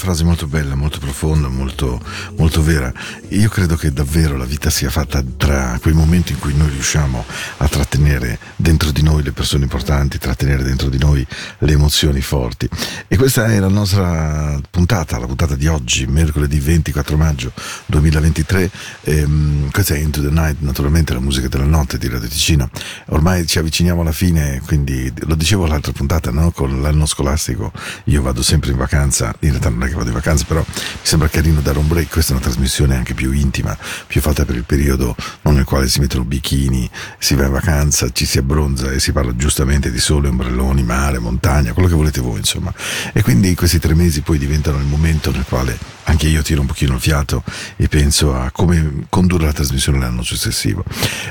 frase molto bella, molto profonda, molto, molto vera. Io credo che davvero la vita sia fatta tra quei momenti in cui noi riusciamo a trattenere dentro di noi le persone importanti, trattenere dentro di noi le emozioni forti. E questa è la nostra puntata, la puntata di oggi, mercoledì 24 maggio 2023. Ehm, questa è Into the Night, naturalmente la musica della notte di Radio Ticino. Ormai ci avviciniamo alla fine, quindi lo dicevo l'altra puntata, no? con l'anno scolastico io vado sempre in vacanza, in realtà non è che vado in vacanza, però mi sembra carino dare un break, questa è trasmissione anche più intima, più fatta per il periodo non nel quale si mettono bikini, si va in vacanza, ci si abbronza e si parla giustamente di sole, ombrelloni, mare, montagna, quello che volete voi insomma. E quindi questi tre mesi poi diventano il momento nel quale anche io tiro un pochino il fiato e penso a come condurre la trasmissione l'anno successivo.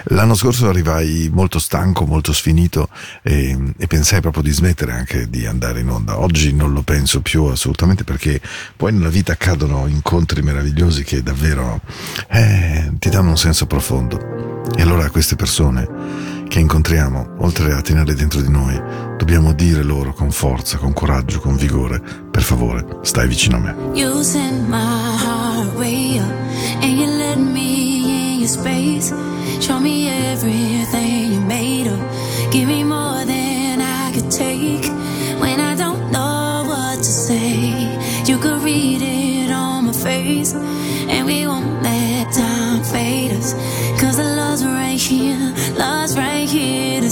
L'anno scorso arrivai molto stanco, molto sfinito e, e pensai proprio di smettere anche di andare in onda. Oggi non lo penso più assolutamente perché poi nella vita accadono incontri meravigliosi che davvero eh, ti danno un senso profondo. E allora queste persone che incontriamo, oltre a tenere dentro di noi, dobbiamo dire loro con forza, con coraggio, con vigore, per favore, stai vicino a me. Give me more than I could take.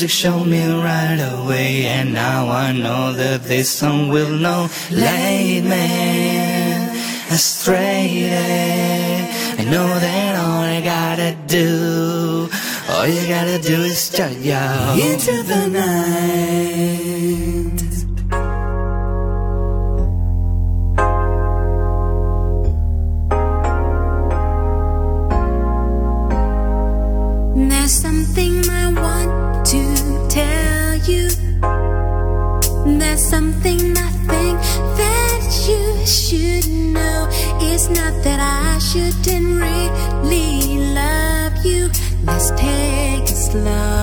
music showed me right away And now I know that this song will not lead me astray. I know that all I gotta do All you gotta do is shut your Into the night. love.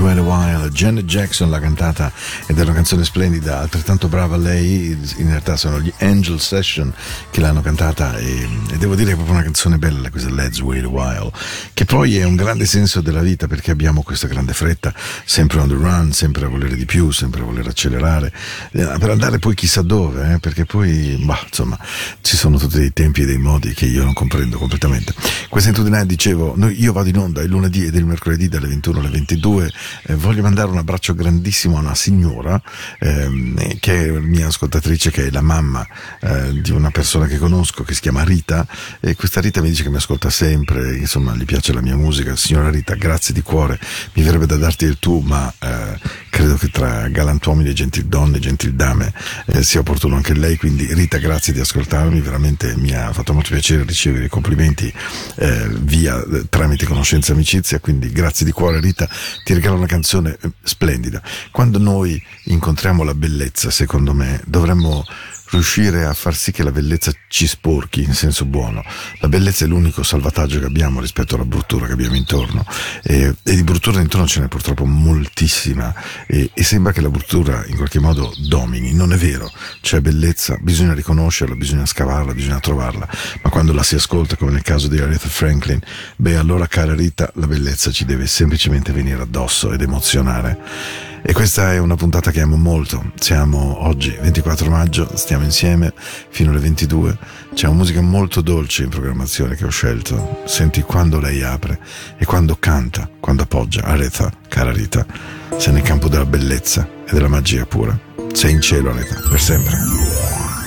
Just Say Janet Jackson l'ha cantata ed è una canzone splendida, altrettanto brava lei. In realtà sono gli Angel Session che l'hanno cantata e, e devo dire che è proprio una canzone bella questa Let's Wait a While, che poi è un grande senso della vita perché abbiamo questa grande fretta, sempre on the run, sempre a volere di più, sempre a voler accelerare, eh, per andare poi chissà dove, eh, perché poi, bah, insomma, ci sono tutti dei tempi e dei modi che io non comprendo completamente. Questa Into dicevo, io vado in onda il lunedì ed il mercoledì dalle 21 alle 22, eh, voglio mandare un abbraccio grandissimo a una signora ehm, che è mia ascoltatrice, che è la mamma eh, di una persona che conosco che si chiama Rita e questa Rita mi dice che mi ascolta sempre, insomma gli piace la mia musica. Signora Rita, grazie di cuore, mi verrebbe da darti il tu, ma eh, credo che tra galantuomini e gentildonne e gentildame eh, sia opportuno anche lei, quindi Rita grazie di ascoltarmi, veramente mi ha fatto molto piacere ricevere i complimenti eh, via tramite conoscenza e amicizia, quindi grazie di cuore Rita, ti regalo una canzone eh, splendida. Quando noi incontriamo la bellezza, secondo me, dovremmo riuscire a far sì che la bellezza ci sporchi in senso buono. La bellezza è l'unico salvataggio che abbiamo rispetto alla bruttura che abbiamo intorno e, e di bruttura intorno ce n'è purtroppo moltissima e, e, sembra che la bruttura in qualche modo domini. Non è vero, c'è bellezza, bisogna riconoscerla, bisogna scavarla, bisogna trovarla, ma quando la si ascolta come nel caso di Aretha Franklin, beh allora cara Rita, la bellezza ci deve semplicemente venire addosso ed emozionare. E questa è una puntata che amo molto. Siamo oggi 24 maggio, stiamo insieme fino alle 22. C'è una musica molto dolce in programmazione che ho scelto. Senti quando lei apre e quando canta, quando appoggia. Aretha, cara Rita, sei nel campo della bellezza e della magia pura. Sei in cielo, Aretha, per sempre.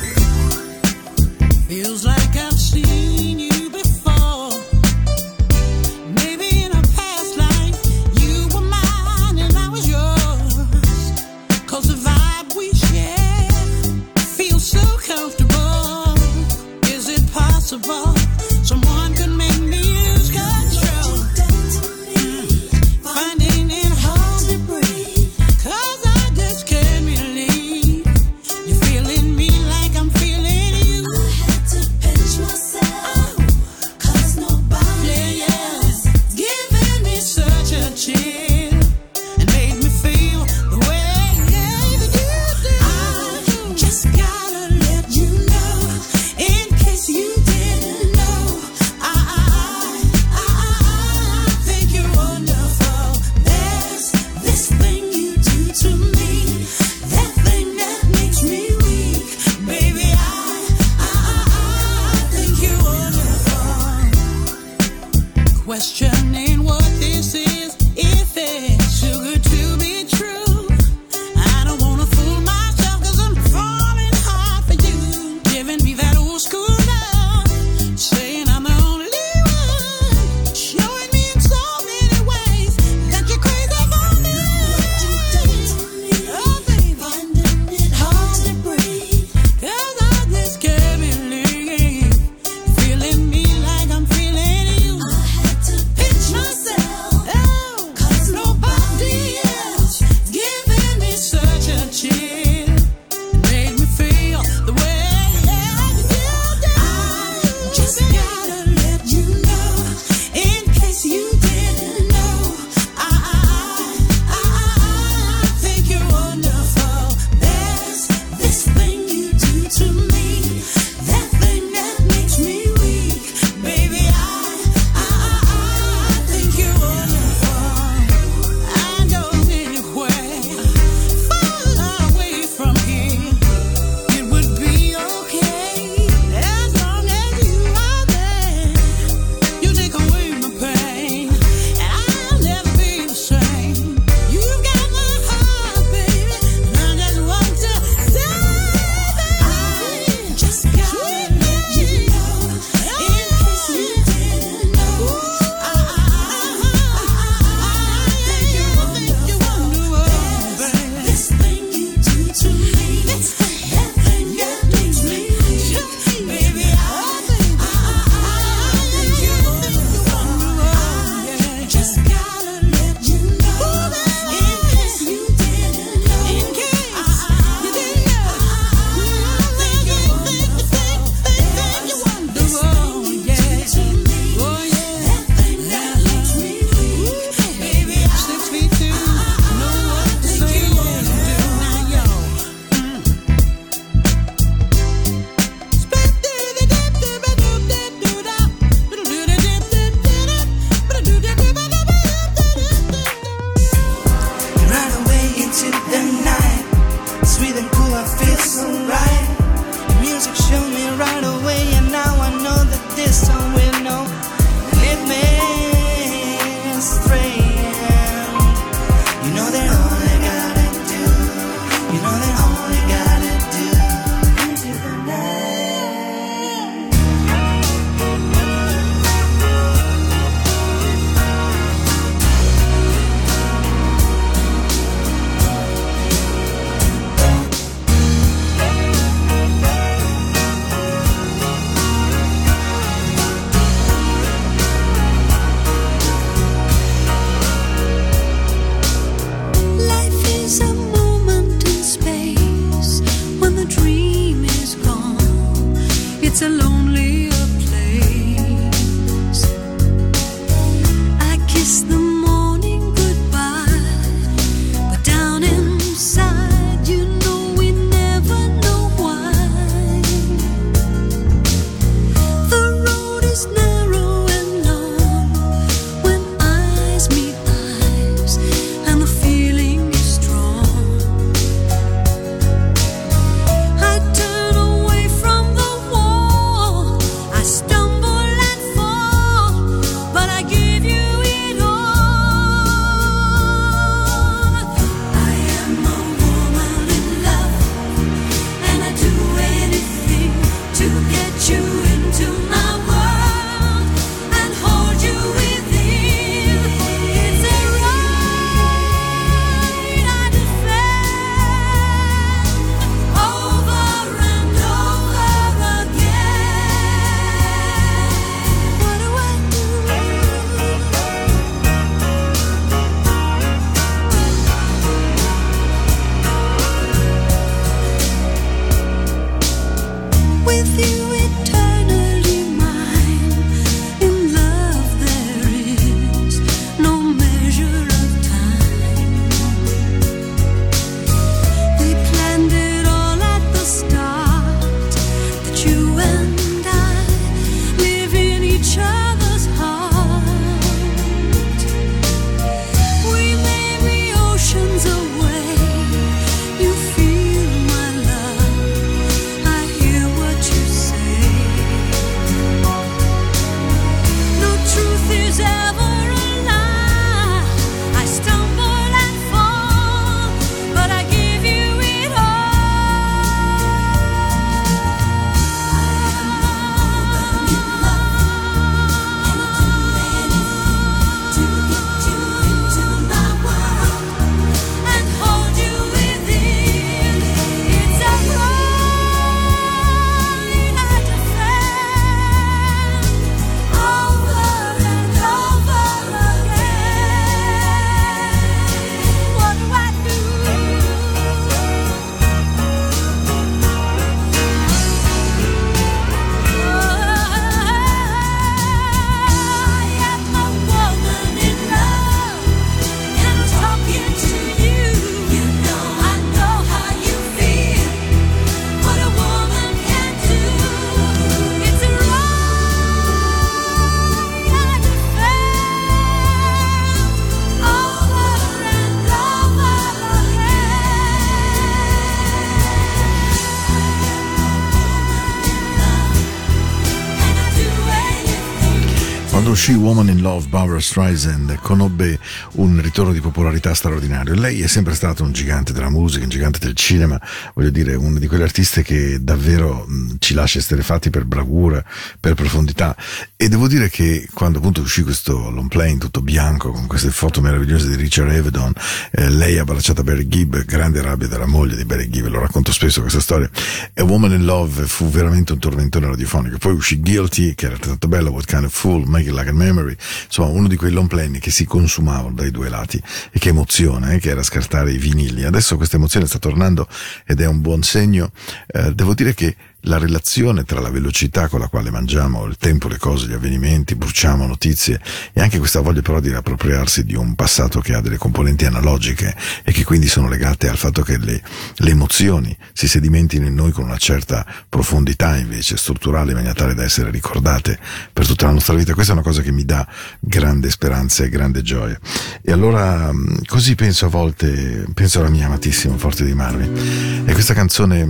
Uscì Woman in Love, Barbara Streisand conobbe un ritorno di popolarità straordinario. Lei è sempre stata un gigante della musica, un gigante del cinema, voglio dire, una di quelle artiste che davvero ci lascia esterefatti per bravura, per profondità. E devo dire che quando appunto uscì questo long plane tutto bianco, con queste foto meravigliose di Richard Avedon, eh, lei abbracciata a Barry Gibb, grande rabbia della moglie di Barry Gibb, lo racconto spesso questa storia, e Woman in Love fu veramente un tormentone radiofonico. Poi uscì Guilty, che era tanto bello, What Kind of Fool, Make It Like a Memory, insomma uno di quei long plane che si consumavano dai due lati e che emoziona, eh, che era scartare i vinili. Adesso questa emozione sta tornando ed è un buon segno. Eh, devo dire che la relazione tra la velocità con la quale mangiamo il tempo, le cose, gli avvenimenti, bruciamo notizie e anche questa voglia però di riappropriarsi di un passato che ha delle componenti analogiche e che quindi sono legate al fatto che le, le emozioni si sedimentino in noi con una certa profondità invece strutturale in maniera tale da essere ricordate per tutta la nostra vita. Questa è una cosa che mi dà grande speranza e grande gioia. E allora così penso a volte, penso alla mia amatissima Forte di Marmi e questa canzone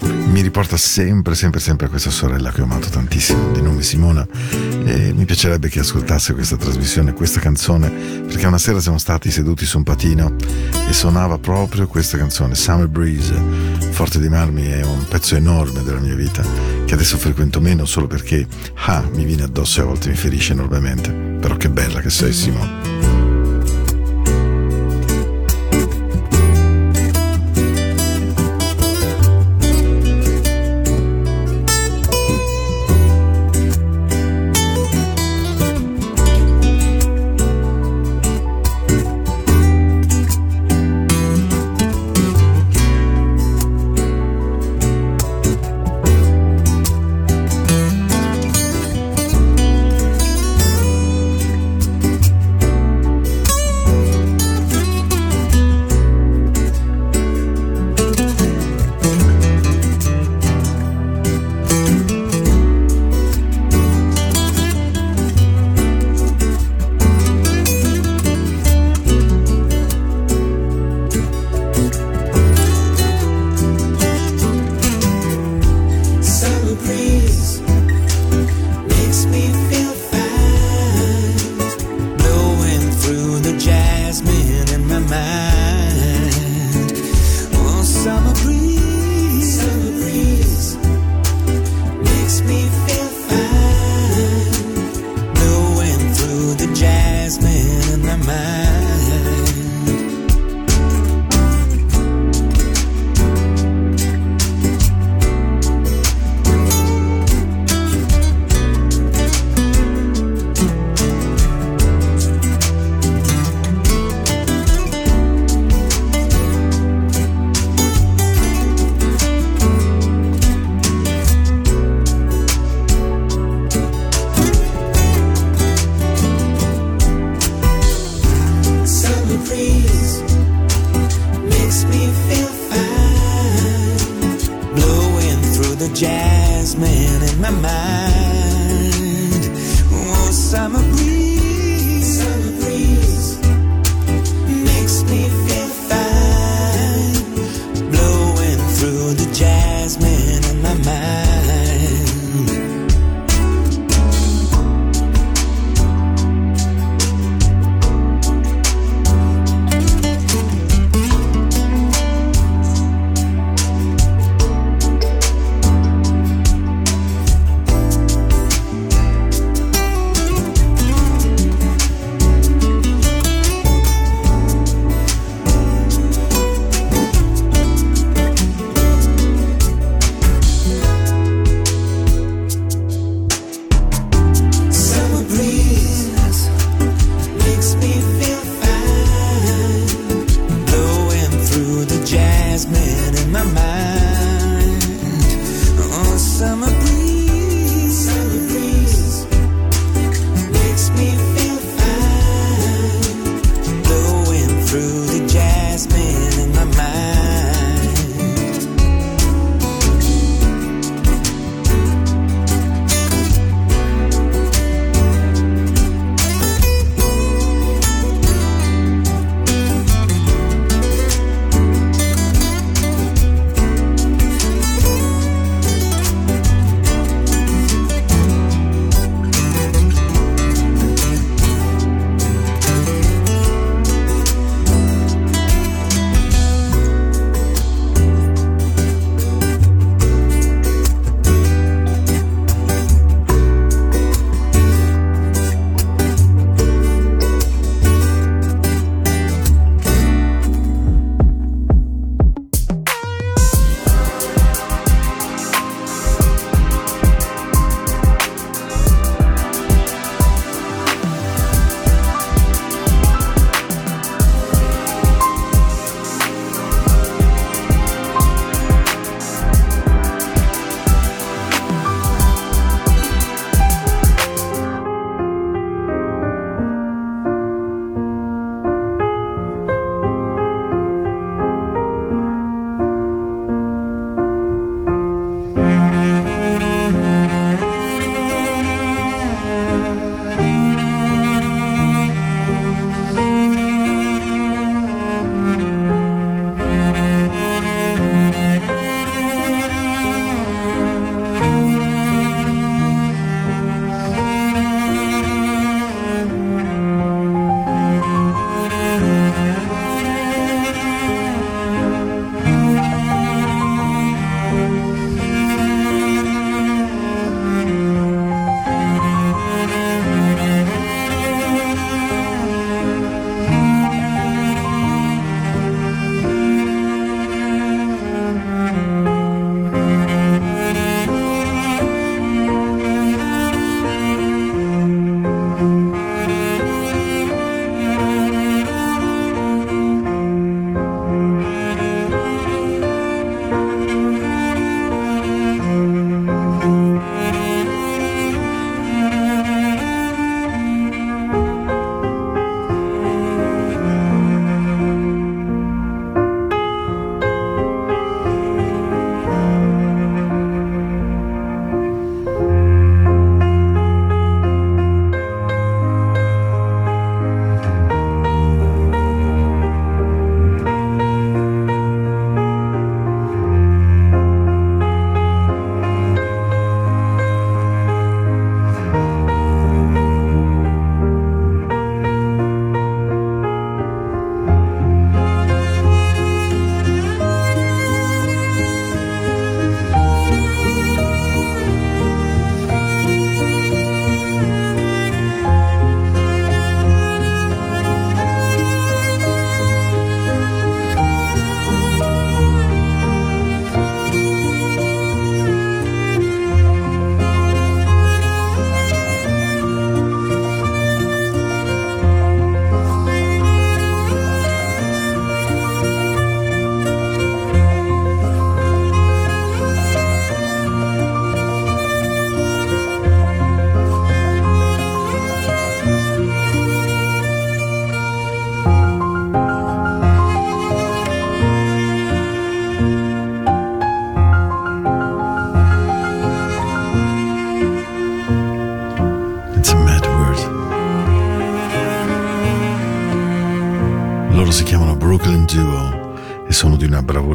mi riporta sempre sempre, sempre, sempre questa sorella che ho amato tantissimo, di nome Simona, e mi piacerebbe che ascoltasse questa trasmissione, questa canzone, perché una sera siamo stati seduti su un patino e suonava proprio questa canzone, Summer Breeze, Forte di Marmi, è un pezzo enorme della mia vita, che adesso frequento meno solo perché, ah, mi viene addosso e a volte mi ferisce enormemente, però che bella che sei Simona.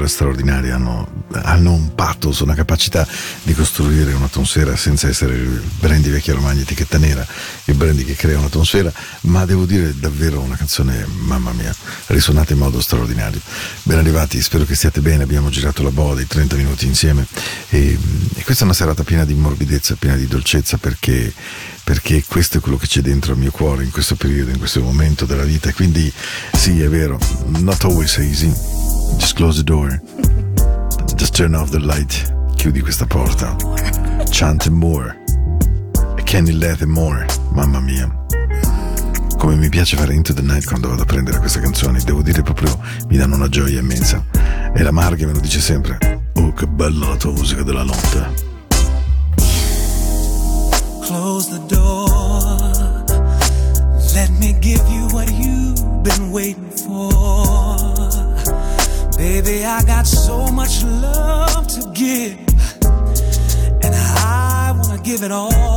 Bravura straordinaria, hanno, hanno un pathos, una capacità di costruire un'atmosfera senza essere il brandy vecchia romagna etichetta nera, il brandy che crea un'atmosfera, ma devo dire davvero una canzone, mamma mia, risuonata in modo straordinario. Ben arrivati, spero che stiate bene, abbiamo girato la boa di 30 minuti insieme e, e questa è una serata piena di morbidezza, piena di dolcezza perché perché questo è quello che c'è dentro il mio cuore in questo periodo, in questo momento della vita. Quindi sì, è vero, not always easy. Just close the door. Just turn off the light. Chiudi questa porta. Chant more. Kenny Let and more. Mamma mia. Come mi piace fare Into the Night quando vado a prendere queste canzoni, devo dire proprio mi danno una gioia immensa. E la Marghe me lo dice sempre. Oh, che bella la tua musica della notte. Close the door. Let me give you what you've been waiting for. Baby, I got so much love to give. And I want to give it all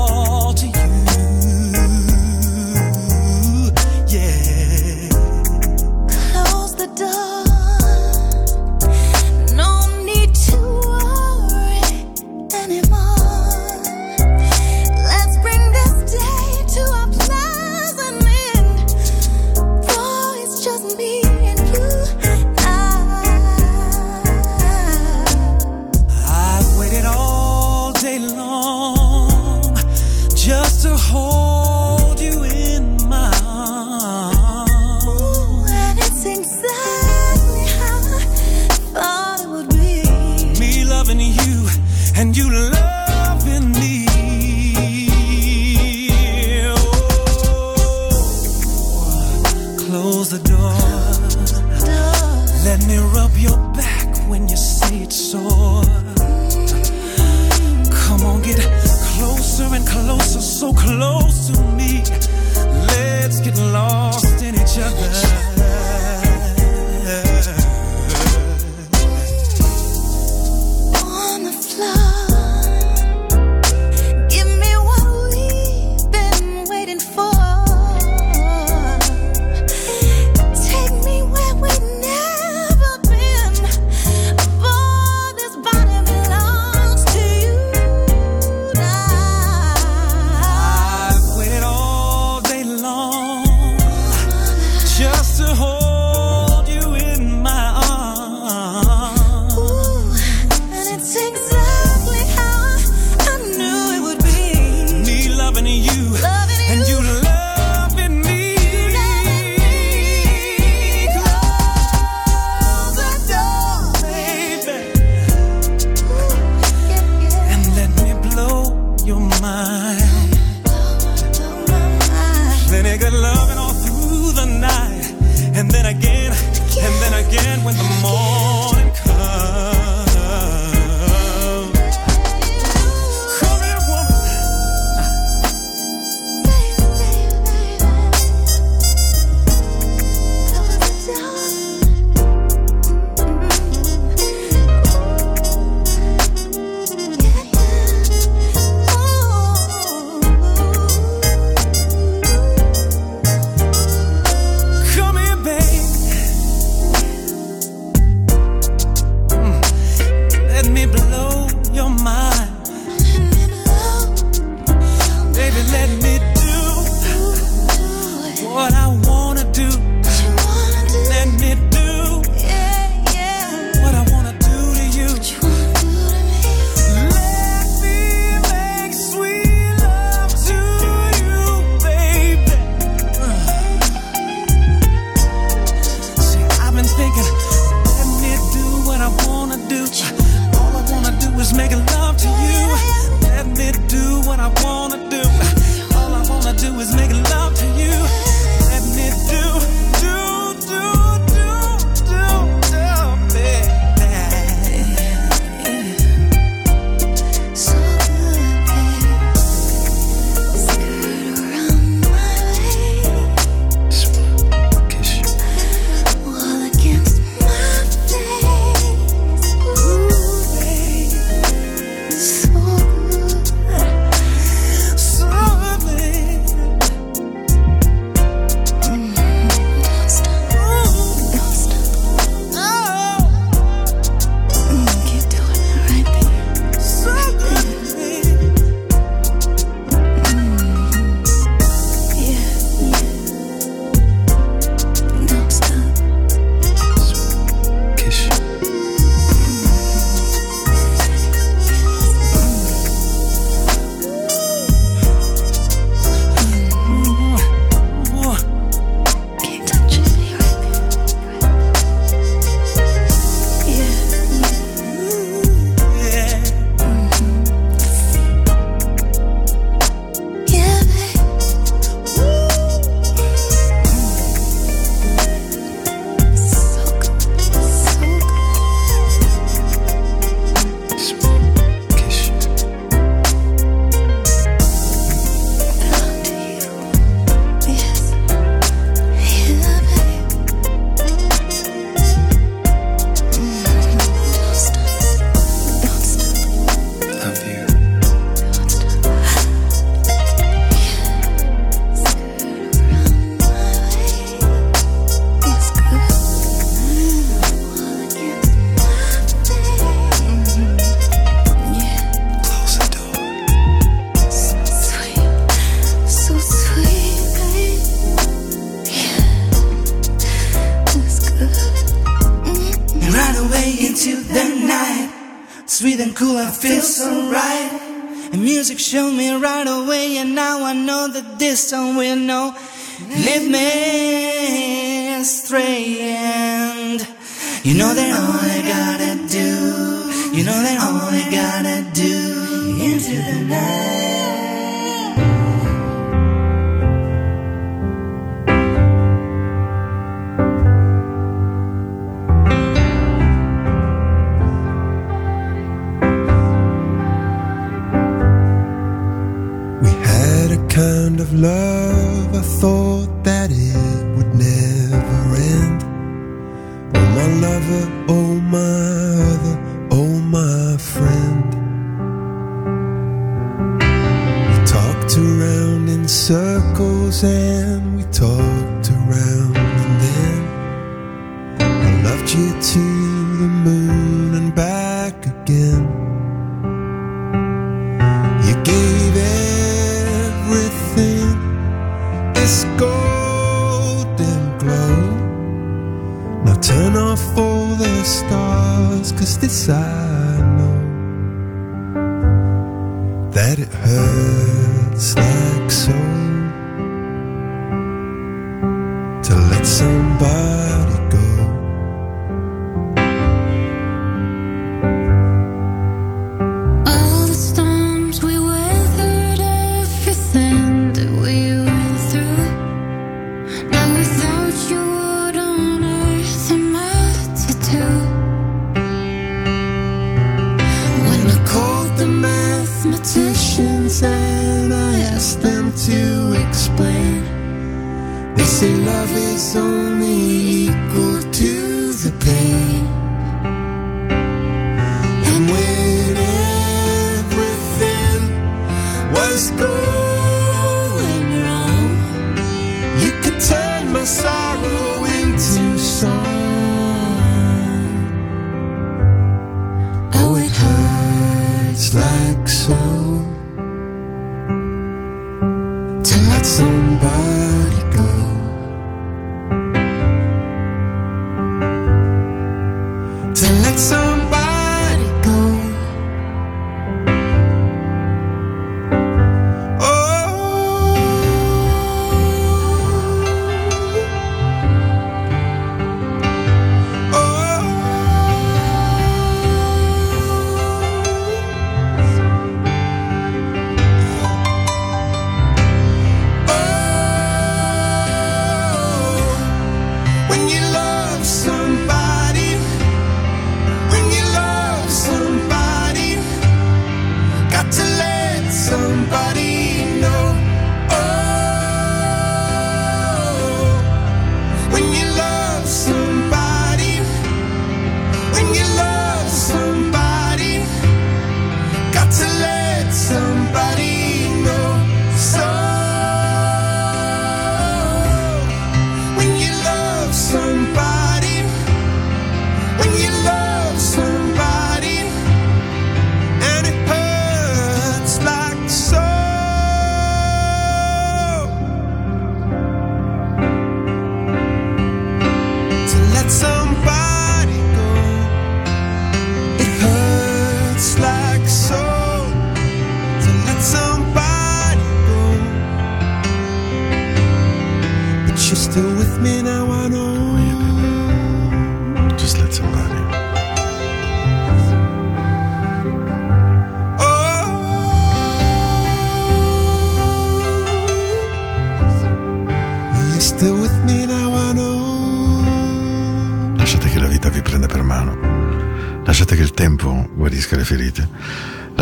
of love.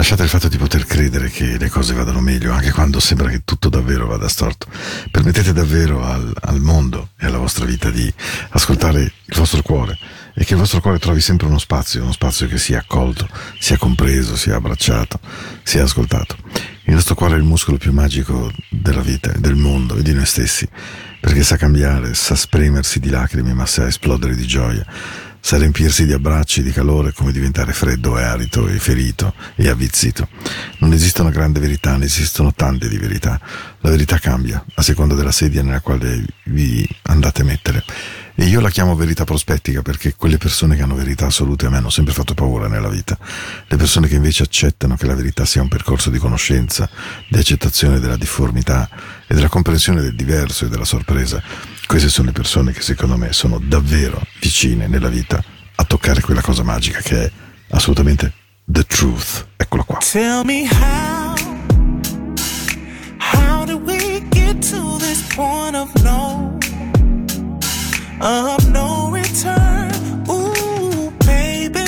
lasciate il fatto di poter credere che le cose vadano meglio, anche quando sembra che tutto davvero vada storto, permettete davvero al, al mondo e alla vostra vita di ascoltare il vostro cuore e che il vostro cuore trovi sempre uno spazio, uno spazio che sia accolto, sia compreso, sia abbracciato, sia ascoltato. Il nostro cuore è il muscolo più magico della vita, del mondo e di noi stessi, perché sa cambiare, sa spremersi di lacrime, ma sa esplodere di gioia sa riempirsi di abbracci, di calore, come diventare freddo e arido e ferito e avvizzito. Non esiste una grande verità, ne esistono tante di verità. La verità cambia a seconda della sedia nella quale vi andate a mettere. E io la chiamo verità prospettica perché quelle persone che hanno verità assolute a me hanno sempre fatto paura nella vita. Le persone che invece accettano che la verità sia un percorso di conoscenza, di accettazione della difformità e della comprensione del diverso e della sorpresa queste sono le persone che secondo me sono davvero vicine nella vita a toccare quella cosa magica che è assolutamente the truth. Eccolo qua. Tell me how, how did we get to this point of no, of no return? Ooh, baby,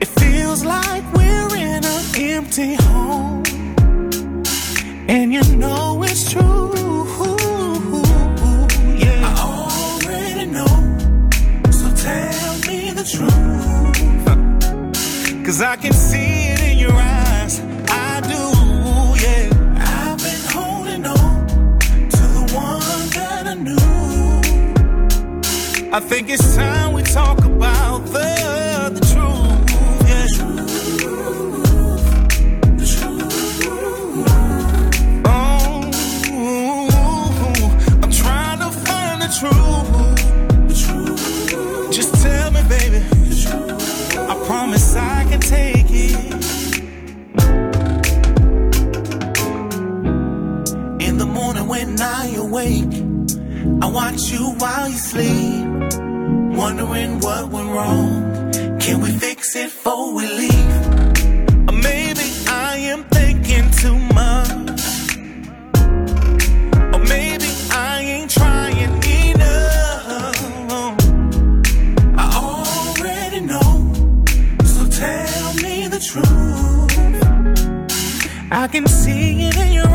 it feels like we're in an empty home, and you know it's true. Truth. Cause I can see it in your eyes. I do, yeah. I've been holding on to the one that I knew. I think it's time we talk about the, the truth. Yeah. The truth. Oh, I'm trying to find the truth. Promise I can take it. In the morning when I awake, I watch you while you sleep. Wondering what went wrong. Can we fix it before we leave? Or maybe I am thinking too much. I can see it in your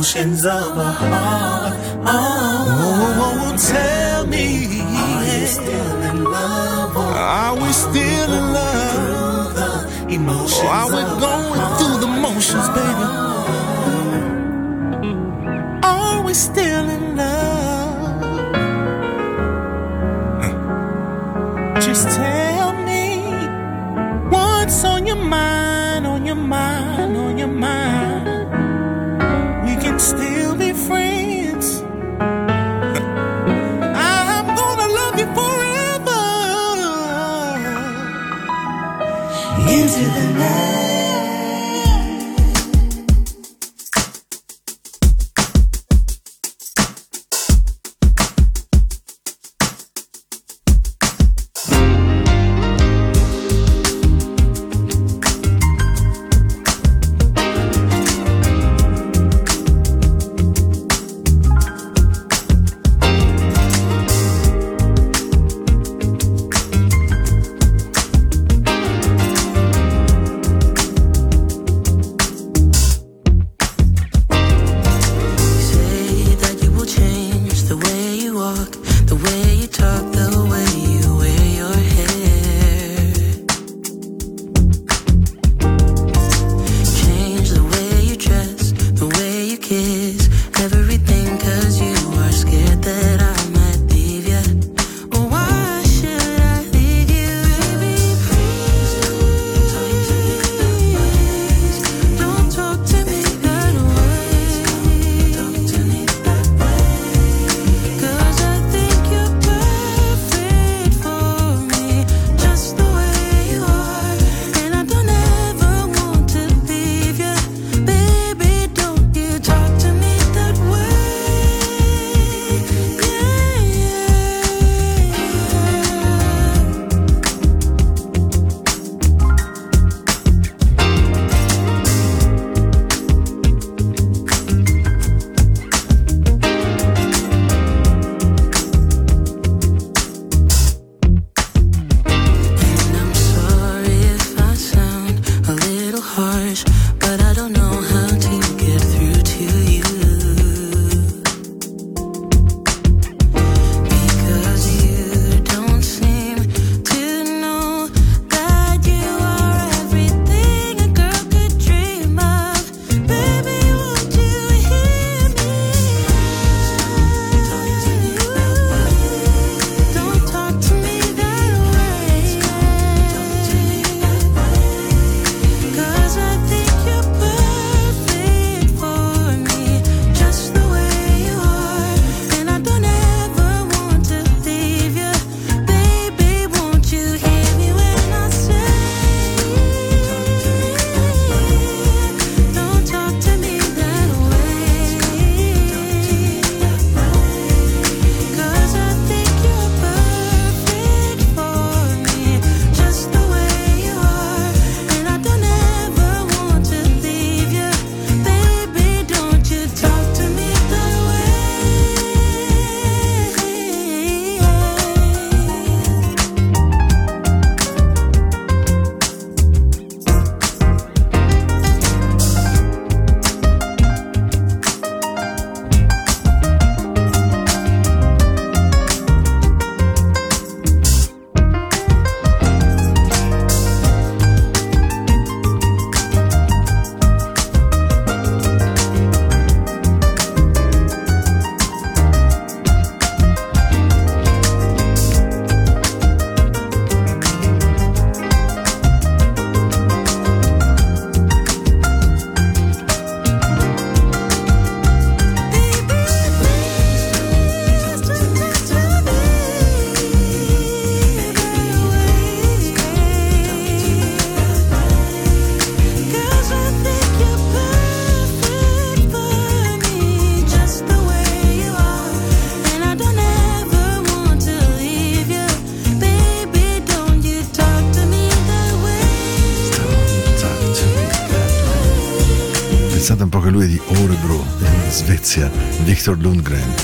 emotions of a heart? Oh, tell me, are you still in love or are we still in love? The emotions or are we going through the motions, baby? Are we still still finish Svezia, Victor Lundgren.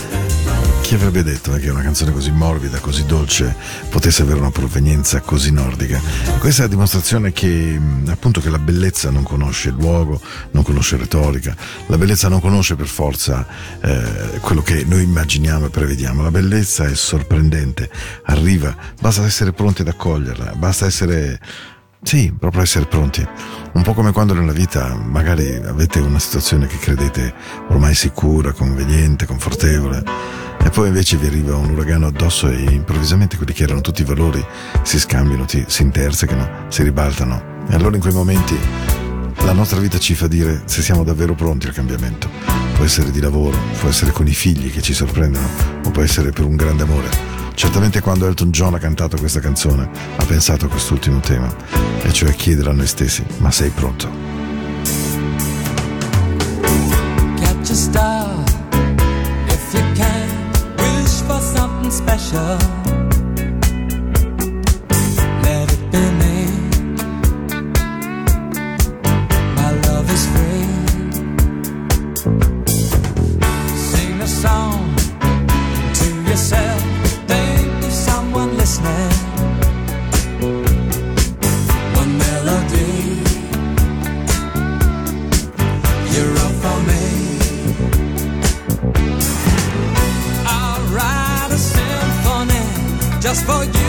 Chi avrebbe detto eh, che una canzone così morbida, così dolce, potesse avere una provenienza così nordica? Questa è la dimostrazione che, appunto, che la bellezza non conosce luogo, non conosce retorica, la bellezza non conosce per forza eh, quello che noi immaginiamo e prevediamo. La bellezza è sorprendente, arriva, basta essere pronti ad accoglierla, basta essere sì, proprio essere pronti. Un po' come quando nella vita magari avete una situazione che credete ormai sicura, conveniente, confortevole, e poi invece vi arriva un uragano addosso e improvvisamente quelli che erano tutti i valori si scambiano, si intersecano, si ribaltano. E allora in quei momenti la nostra vita ci fa dire se siamo davvero pronti al cambiamento. Può essere di lavoro, può essere con i figli che ci sorprendono, o può essere per un grande amore. Certamente quando Elton John ha cantato questa canzone ha pensato a quest'ultimo tema, e cioè chiedere a noi stessi, ma sei pronto? Catch a star if you can. Wish for something special. For you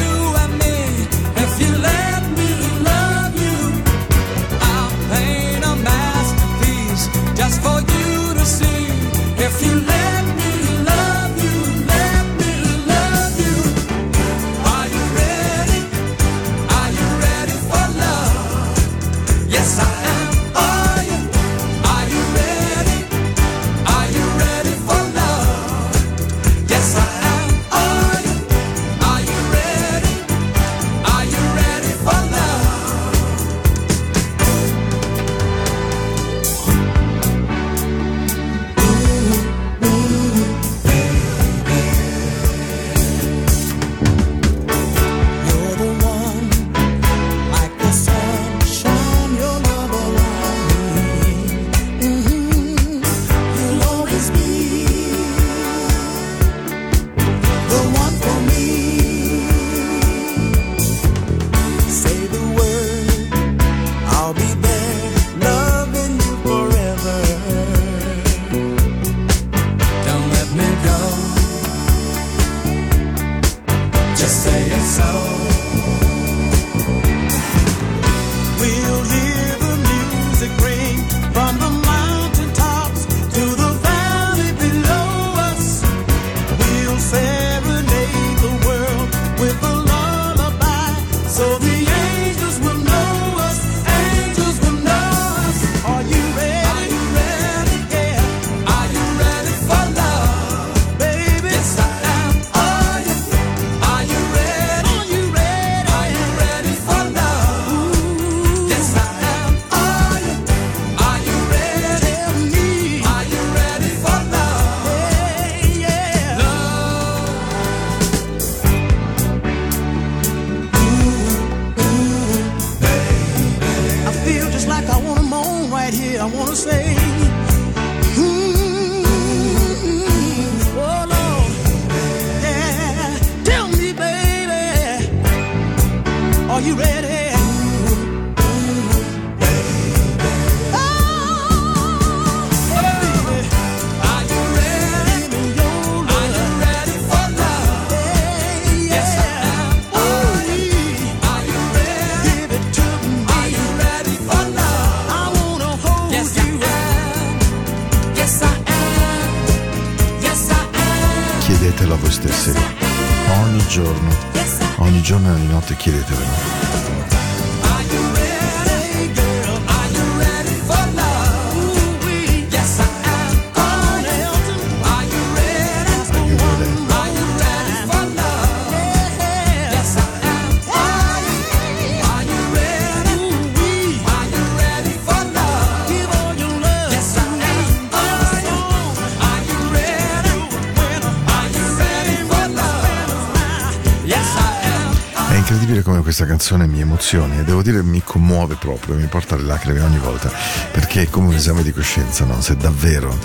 questa canzone mi emozioni e devo dire mi commuove proprio, mi porta alle lacrime ogni volta, perché è come un esame di coscienza, no? Se davvero,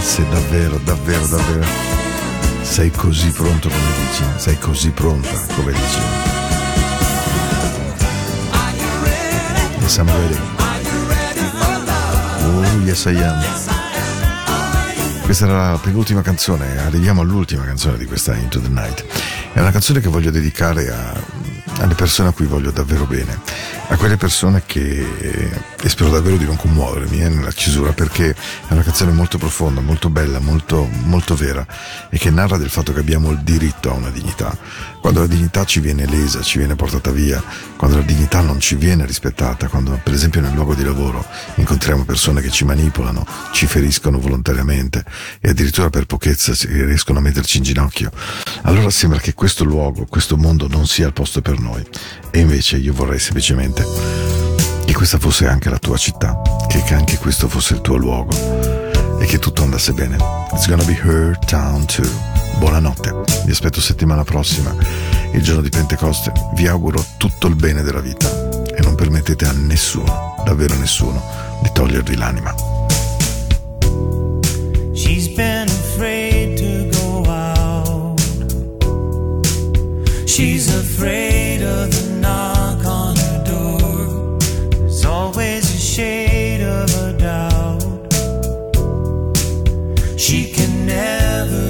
se davvero, davvero, davvero sei così pronto come dici, sei così pronta come dici. Yes, I'm ready. Oh, yes, I am. Questa era la penultima canzone, arriviamo all'ultima canzone di questa Into the Night. È una canzone che voglio dedicare a, alle persone a cui voglio davvero bene, a quelle persone che, e spero davvero di non commuovermi eh, nella chiusura, perché è una canzone molto profonda, molto bella, molto, molto vera e che narra del fatto che abbiamo il diritto a una dignità. Quando la dignità ci viene lesa, ci viene portata via, quando la dignità non ci viene rispettata, quando per esempio nel luogo di lavoro incontriamo persone che ci manipolano, ci feriscono volontariamente e addirittura per pochezza riescono a metterci in ginocchio, allora sembra che questo luogo, questo mondo non sia il posto per noi. E invece io vorrei semplicemente che questa fosse anche la tua città, che anche questo fosse il tuo luogo e che tutto andasse bene. It's gonna be her town too. Buonanotte, vi aspetto settimana prossima, il giorno di Pentecoste. Vi auguro tutto il bene della vita e non permettete a nessuno, davvero nessuno, di togliervi l'anima. She's been afraid to go out. She's afraid of the knock on her door. There's always a shade of a doubt. She can never